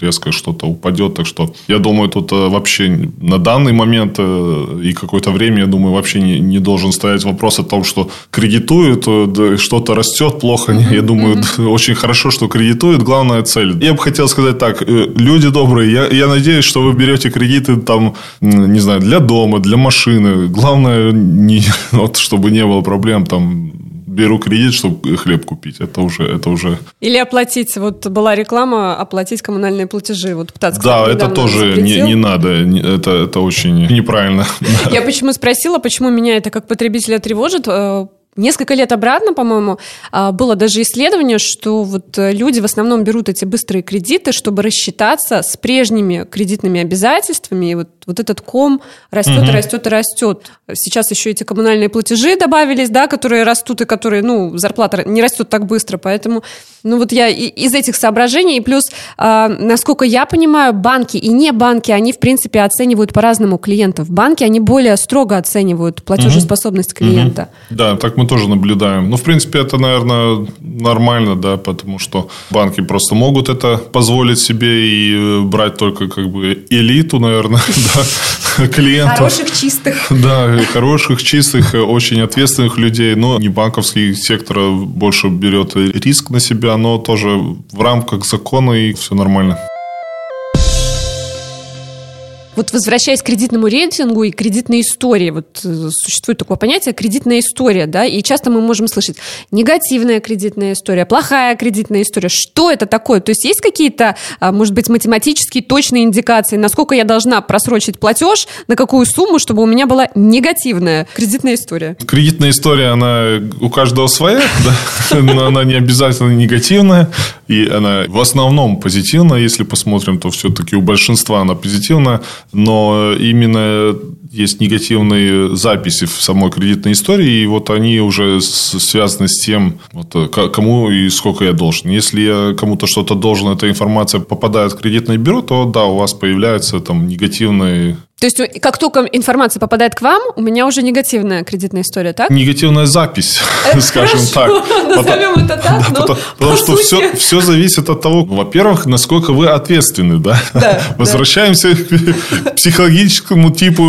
S2: резко что-то упадет. Так что я думаю, тут э, вообще на данный момент э, и какое-то время, я думаю, вообще не, не должен стоять вопрос о том, что кредитуют, э, что-то растет плохо. Mm-hmm. Я думаю, mm-hmm. (laughs) очень хорошо, что кредитуют. Главная цель. Я бы хотел сказать так. Люди добрые, я, я надеюсь, что вы берете кредиты там, не знаю, для дома, для машины. Главное, не, (laughs) вот, чтобы не было проблем там беру кредит, чтобы хлеб купить. Это уже, это уже...
S1: Или оплатить, вот была реклама, оплатить коммунальные платежи. Вот
S2: птац, Да, это тоже не, не надо. Это, это очень неправильно. (laughs)
S1: Я почему спросила, почему меня это как потребителя тревожит? Э, Несколько лет обратно, по-моему, а, было даже исследование, что вот э, люди в основном берут эти быстрые кредиты, чтобы рассчитаться с прежними кредитными обязательствами. И вот, вот этот ком растет угу. растет и растет. Сейчас еще эти коммунальные платежи добавились, да, которые растут и которые, ну, зарплата не растет так быстро. Поэтому, ну, вот я из этих соображений, и плюс, а, насколько я понимаю, банки и не банки, они, в принципе, оценивают по-разному клиентов. Банки, они более строго оценивают платежеспособность угу. клиента.
S2: Угу. Да, так мы тоже наблюдаем. Ну, в принципе, это, наверное, нормально, да, потому что банки просто могут это позволить себе и э, брать только как бы элиту, наверное, (laughs) да, (laughs) клиентов.
S1: Хороших, чистых.
S2: Да, хороших, чистых, э, очень ответственных людей. Но не банковский сектор больше берет риск на себя, но тоже в рамках закона и все нормально.
S1: Вот возвращаясь к кредитному рейтингу и кредитной истории, вот э, существует такое понятие кредитная история, да, и часто мы можем слышать негативная кредитная история, плохая кредитная история. Что это такое? То есть есть какие-то, а, может быть, математические точные индикации, насколько я должна просрочить платеж, на какую сумму, чтобы у меня была негативная кредитная история?
S2: Кредитная история, она у каждого своя, (laughs) да, но она не обязательно негативная, и она в основном позитивная, если посмотрим, то все-таки у большинства она позитивная но именно есть негативные записи в самой кредитной истории, и вот они уже связаны с тем, вот, кому и сколько я должен. Если я кому-то что-то должен, эта информация попадает в кредитное бюро, то да, у вас появляются там негативные
S1: То есть, как только информация попадает к вам, у меня уже негативная кредитная история, так?
S2: Негативная запись, (laughs) скажем так. (laughs)
S1: Назовем это так, (laughs) но
S2: Потому что все, зависит от того, во-первых, насколько вы ответственны, да? Возвращаемся к психологическому типу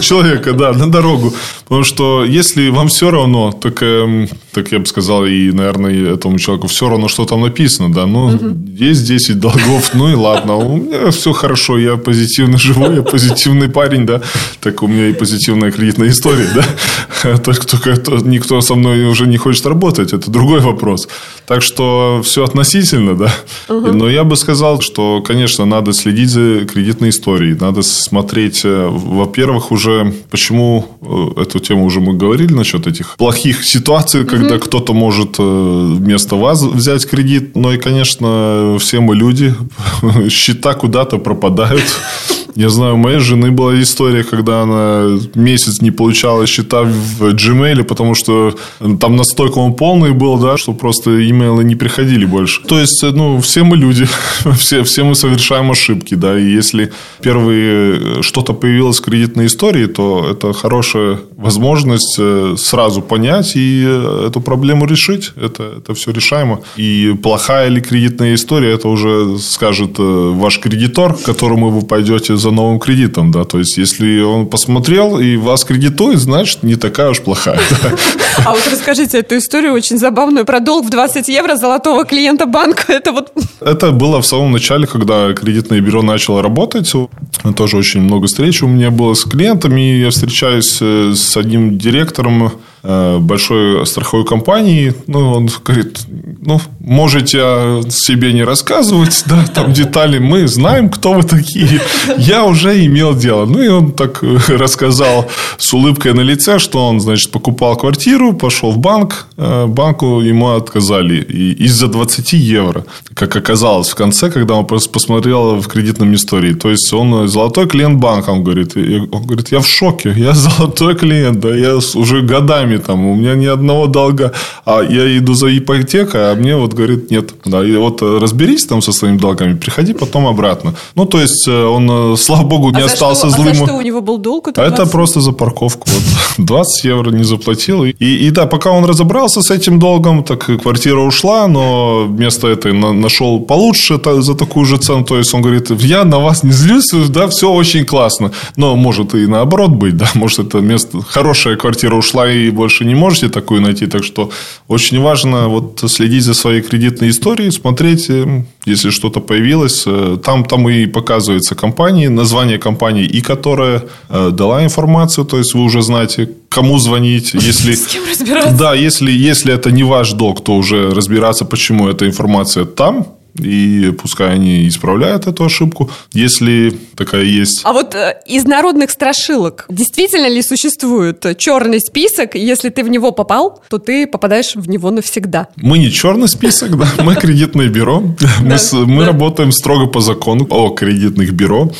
S2: человека, да, на дорогу. Потому что если вам все равно, так, эм, так я бы сказал, и, наверное, этому человеку все равно, что там написано, да, ну, угу. есть 10 долгов, ну и ладно, у меня все хорошо, я позитивно живу, я позитивный парень, да, так у меня и позитивная кредитная история, да, (laughs) только, только никто со мной уже не хочет работать, это другой вопрос. Так что все относительно, да. Угу. Но я бы сказал, что, конечно, надо следить за кредитной историей, надо смотреть, э, во-первых, уже почему э, эту тему уже мы говорили насчет этих плохих ситуаций, когда угу. кто-то может э, вместо вас взять кредит. Но и, конечно, все мы люди, (laughs) счета куда-то пропадают. Я знаю, у моей жены была история, когда она месяц не получала счета в Gmail, потому что там настолько он полный был, да, что просто имейлы не приходили больше. То есть, ну, все мы люди, (laughs) все, все мы совершаем ошибки, да, и если первые что-то появилось в кредитной истории, то это хорошая возможность э, сразу понять и эту проблему решить. Это, это все решаемо. И плохая ли кредитная история, это уже скажет э, ваш кредитор, к которому вы пойдете за новым кредитом, да, то есть, если он посмотрел и вас кредитует, значит, не такая уж плохая.
S1: А вот расскажите эту историю очень забавную про долг в 20 евро золотого клиента банка. Это вот...
S2: Это было в самом начале, когда кредитное бюро начало работать. Тоже очень много встреч у меня было с клиентами. Я встречаюсь э, с одним директором большой страховой компании, ну, он говорит, ну, можете себе не рассказывать, да, там детали, мы знаем, кто вы такие, я уже имел дело. Ну, и он так э, рассказал с улыбкой на лице, что он, значит, покупал квартиру, пошел в банк, э, банку ему отказали из-за 20 евро, как оказалось в конце, когда он посмотрел в кредитном истории. То есть, он золотой клиент банка, он говорит, он говорит, я в шоке, я золотой клиент, да, я уже годами годами, там, у меня ни одного долга, а я иду за ипотекой, а мне вот говорит, нет. Да, и вот э, разберись там со своими долгами, приходи потом обратно. Ну, то есть, э, он, э, слава богу, не а остался
S1: что,
S2: злым. А
S1: за что у него был долг?
S2: Это, это просто за парковку. Вот, (laughs) 20 евро не заплатил. И, и, да, пока он разобрался с этим долгом, так квартира ушла, но вместо этой нашел получше за такую же цену. То есть, он говорит, я на вас не злюсь, да, все очень классно. Но может и наоборот быть, да, (laughs) может это место, хорошая квартира ушла и больше не можете такую найти. Так что очень важно вот следить за своей кредитной историей, смотреть, э, если что-то появилось. Э, там, там и показывается компания, название компании, и которая э, дала информацию, то есть вы уже знаете, кому звонить. (laughs) Если,
S1: С кем разбираться?
S2: Да, если, если это не ваш долг, то уже разбираться, почему эта информация там, и пускай они исправляют эту ошибку, если такая есть.
S1: А вот э, из народных страшилок действительно ли существует черный список? Если ты в него попал, то ты попадаешь в него навсегда.
S2: Мы не черный список, да, мы кредитное бюро. (laughs) Мы работаем строго по закону о кредитных бюро.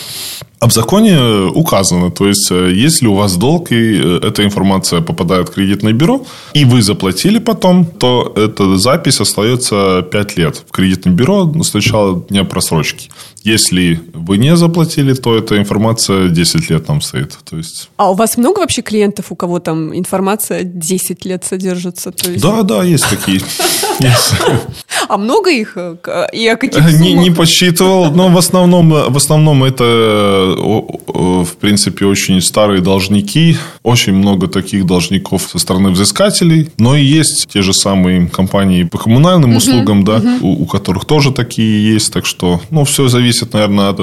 S2: А в законе указано, то есть, э, если у вас долг, и э, эта информация попадает в кредитное бюро, и вы заплатили потом, то эта запись остается 5 лет в кредитном бюро с начала дня просрочки. Если вы не заплатили, то эта информация 10 лет там стоит. То есть...
S1: А у вас много вообще клиентов, у кого там информация 10 лет содержится? То есть...
S2: Да, да, есть такие. (laughs)
S1: А много их? И о каких
S2: не, не посчитывал, но в основном, в основном это, в принципе, очень старые должники. Очень много таких должников со стороны взыскателей. Но и есть те же самые компании по коммунальным услугам, да, у, у которых тоже такие есть. Так что, ну, все зависит, наверное, от э,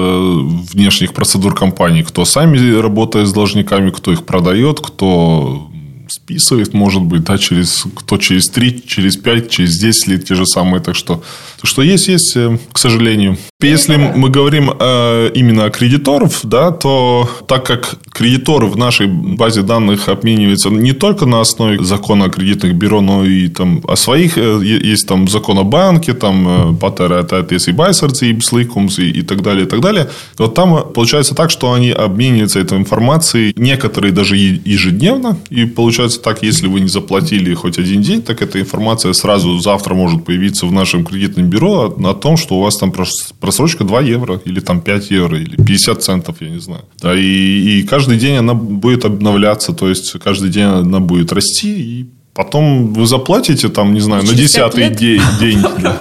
S2: внешних процедур компании. Кто сами работает с должниками, кто их продает, кто списывает, может быть, да, через, кто через 3, через 5, через 10 лет те же самые. Так что, то, что есть, есть, э, к сожалению. Если мы говорим э, именно о кредиторов, да, то так как кредиторы в нашей базе данных обмениваются не только на основе закона о кредитных бюро, но и там о своих, э, есть там закон о банке, там Патера, это и Байсерцы, и Бсликумс, и, и так далее, и так далее. Вот там получается так, что они обмениваются этой информацией, некоторые даже ежедневно, и получается получается так, если вы не заплатили хоть один день, так эта информация сразу завтра может появиться в нашем кредитном бюро о, о том, что у вас там просрочка 2 евро, или там 5 евро, или 50 центов, я не знаю. Да, и, и каждый день она будет обновляться, то есть каждый день она будет расти, и Потом вы заплатите, там, не знаю, на десятый день. (laughs) день да.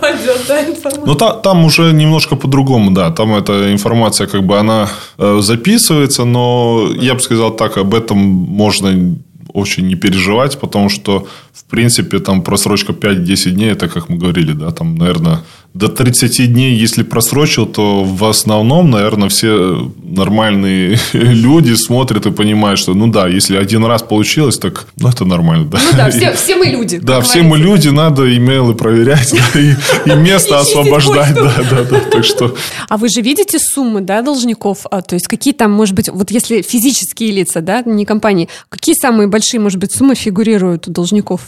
S2: Но та, там уже немножко по-другому, да. Там эта информация, как бы, она э, записывается, но я бы сказал так, об этом можно очень не переживать, потому что, в принципе, там просрочка 5-10 дней, это, как мы говорили, да, там, наверное, до 30 дней, если просрочил, то в основном, наверное, все нормальные (laughs) люди смотрят и понимают, что, ну да, если один раз получилось, так, ну, это нормально, да.
S1: Ну да, все, (laughs) все мы люди.
S2: Да, все мы люди, надо имейлы проверять (laughs) и, и место освобождать, да, да, да, так что...
S1: А вы же видите суммы, да, должников? А, то есть, какие там, может быть, вот если физические лица, да, не компании, какие самые большие, может быть, суммы фигурируют у должников?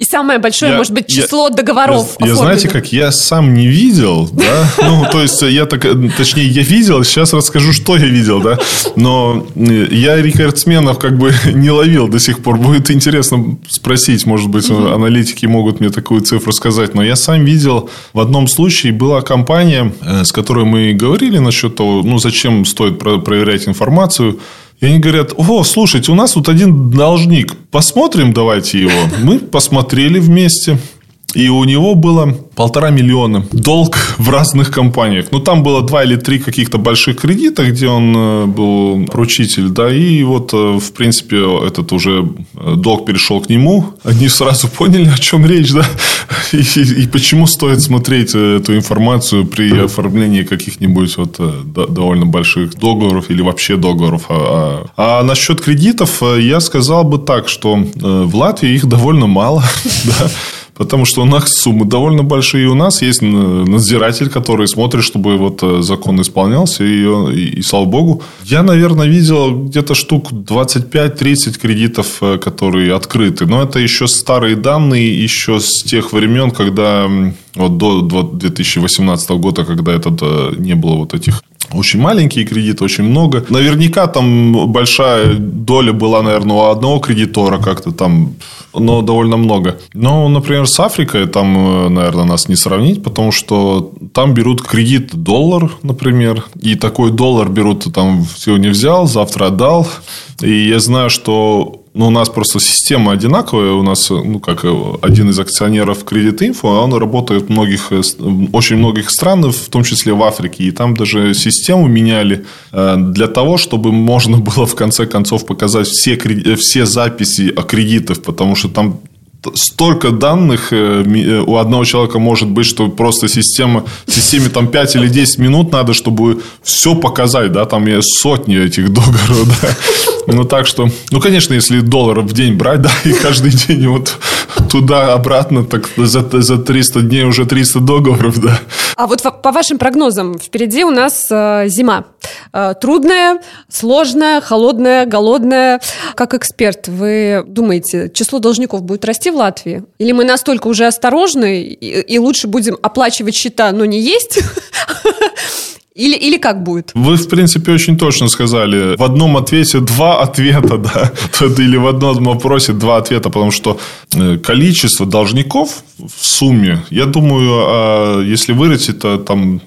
S1: И самое большое, я, может быть, число я, договоров.
S2: Я, я знаете, как я сам не видел, да, ну, то есть, я так, точнее, я видел, сейчас расскажу, что я видел, да, но я рекордсменов как бы (laughs) не ловил до сих пор. Будет интересно спросить, может быть, угу. аналитики могут мне такую цифру сказать, но я сам видел, в одном случае была компания, э, с которой мы говорили насчет того, ну, зачем стоит проверять информацию, и они говорят, о, слушайте, у нас тут один должник, посмотрим давайте его. Мы посмотрели вместе. И у него было полтора миллиона долг в разных компаниях. Ну, там было два или три каких-то больших кредита, где он э, был поручитель, да, и вот, э, в принципе, этот уже э, долг перешел к нему. Они сразу поняли, о чем речь, да, (laughs) и, и, и почему стоит смотреть эту информацию при оформлении каких-нибудь вот довольно больших договоров или вообще договоров. А, а, а насчет кредитов я сказал бы так, что в Латвии их довольно мало, (laughs) да, Потому что у нас суммы довольно большие. У нас есть надзиратель, который смотрит, чтобы вот э, закон исполнялся. И, и, и слава богу. Я, наверное, видел где-то штук 25-30 кредитов, э, которые открыты. Но это еще старые данные, еще с тех времен, когда вот до 2018 года, когда это э, не было вот этих очень маленькие кредиты, очень много. Наверняка там большая доля была, наверное, у одного кредитора как-то там, но довольно много. Но, например, с Африкой там, э, наверное, нас не сравнить, потому что там берут кредит доллар, например, и такой доллар берут, там сегодня взял, завтра отдал. И я знаю, что ну, у нас просто система одинаковая. У нас, ну, как один из акционеров Credit Info, он работает в многих, очень многих странах, в том числе в Африке. И там даже систему меняли э, для того, чтобы можно (laughs) было в конце концов показать все, все записи о кредитах, потому что там столько данных э, э, у одного человека может быть, что просто система, системе там 5 или 10 минут надо, чтобы все показать, да, там есть сотни этих договоров, да. Ну, так что, ну, конечно, если долларов в день брать, да, и каждый день вот туда-обратно, так за, за 300 дней уже 300 договоров, да.
S1: А вот по вашим прогнозам, впереди у нас э, зима. Э, трудная, сложная, холодная, голодная. Как эксперт, вы думаете, число должников будет расти в Латвии? Или мы настолько уже осторожны и, и лучше будем оплачивать счета, но не есть? (laughs) Или, или как будет?
S2: Вы, в принципе, очень точно сказали. В одном ответе два ответа, (laughs) да. Или в одном вопросе два ответа, потому что э, количество должников в сумме, я думаю, а если вырастет, то там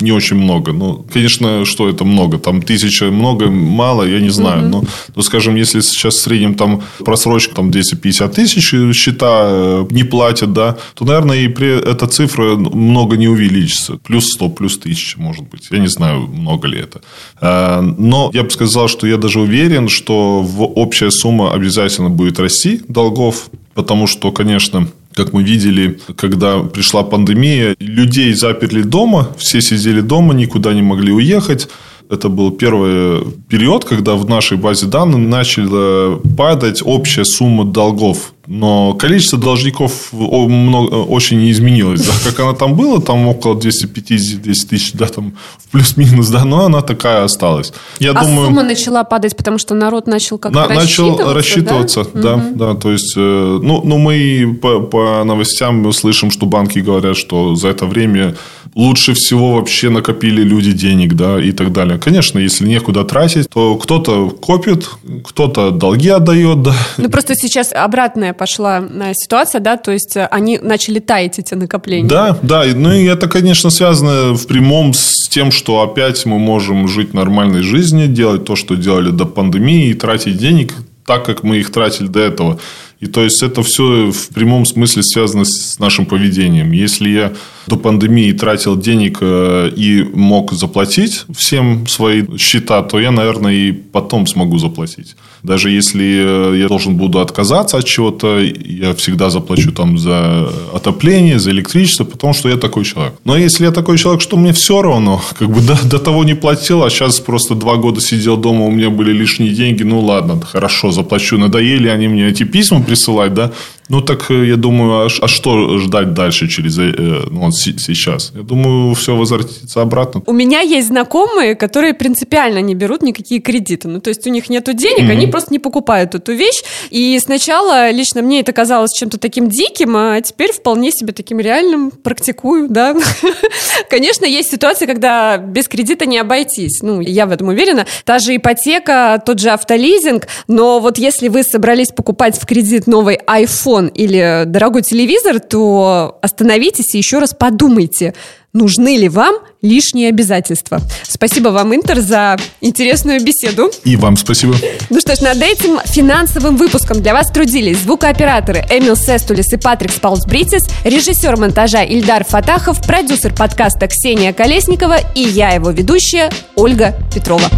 S2: не очень много. Ну, конечно, что это много? Там тысяча много, мало, я не знаю. Угу. Но, ну, скажем, если сейчас в среднем там просрочка там 250 тысяч счета э, не платят, да, то, наверное, и при эта цифра много не увеличится. Плюс 100, плюс 1000, может быть. Я не знаю, много ли это. Э, но я бы сказал, что я даже уверен, что общая сумма обязательно будет расти долгов, потому что, конечно, как мы видели, когда пришла пандемия, людей заперли дома, все сидели дома, никуда не могли уехать. Это был первый период, когда в нашей базе данных начала падать общая сумма долгов но количество должников очень не изменилось. Да? Как она там была, там около 250-200 тысяч, да, там в плюс-минус, да, но она такая осталась.
S1: Я а думаю, сумма начала падать, потому что народ начал как-то на, рассчитываться, Начал
S2: рассчитываться, да, да, угу. да то есть, э, ну, ну мы по, по новостям слышим, что банки говорят, что за это время лучше всего вообще накопили люди денег, да, и так далее. Конечно, если некуда тратить, то кто-то копит, кто-то долги отдает, да.
S1: Ну, просто сейчас обратная пошла э, ситуация, да, то есть э, они начали таять эти накопления.
S2: Да, да, ну и это, конечно, связано в прямом с тем, что опять мы можем жить нормальной жизнью, делать то, что делали до пандемии, и тратить денег так, как мы их тратили до этого. И то есть это все в прямом смысле связано с нашим поведением. Если я до пандемии тратил денег э, и мог заплатить всем свои счета, то я, наверное, и потом смогу заплатить. Даже если э, я должен буду отказаться от чего-то, я всегда заплачу там за отопление, за электричество, потому что я такой человек. Но если я такой человек, что мне все равно, (laughs) как бы до, до того не платил, а сейчас просто два года сидел дома, у меня были лишние деньги, ну ладно, хорошо, заплачу. Надоели они мне эти письма присылать, да, ну, так э, я думаю, а, а что ждать дальше через э, ну, сейчас? Я думаю, все возвратится обратно.
S1: У меня есть знакомые, которые принципиально не берут никакие кредиты. Ну, то есть у них нет денег, mm-hmm. они просто не покупают эту вещь. И сначала лично мне это казалось чем-то таким диким, а теперь вполне себе таким реальным практикую, да. (laughs) Конечно, есть ситуации, когда без кредита не обойтись. Ну, я в этом уверена. Та же ипотека, тот же автолизинг. Но вот если вы собрались покупать в кредит новый iPhone, iPhone или дорогой телевизор, то остановитесь и еще раз подумайте, нужны ли вам лишние обязательства. Спасибо вам, Интер, за интересную беседу.
S2: И вам спасибо.
S1: Ну что ж, над этим финансовым выпуском для вас трудились звукооператоры Эмил Сестулис и Патрик Спаулсбритис, режиссер монтажа Ильдар Фатахов, продюсер подкаста Ксения Колесникова и я, его ведущая, Ольга Петрова.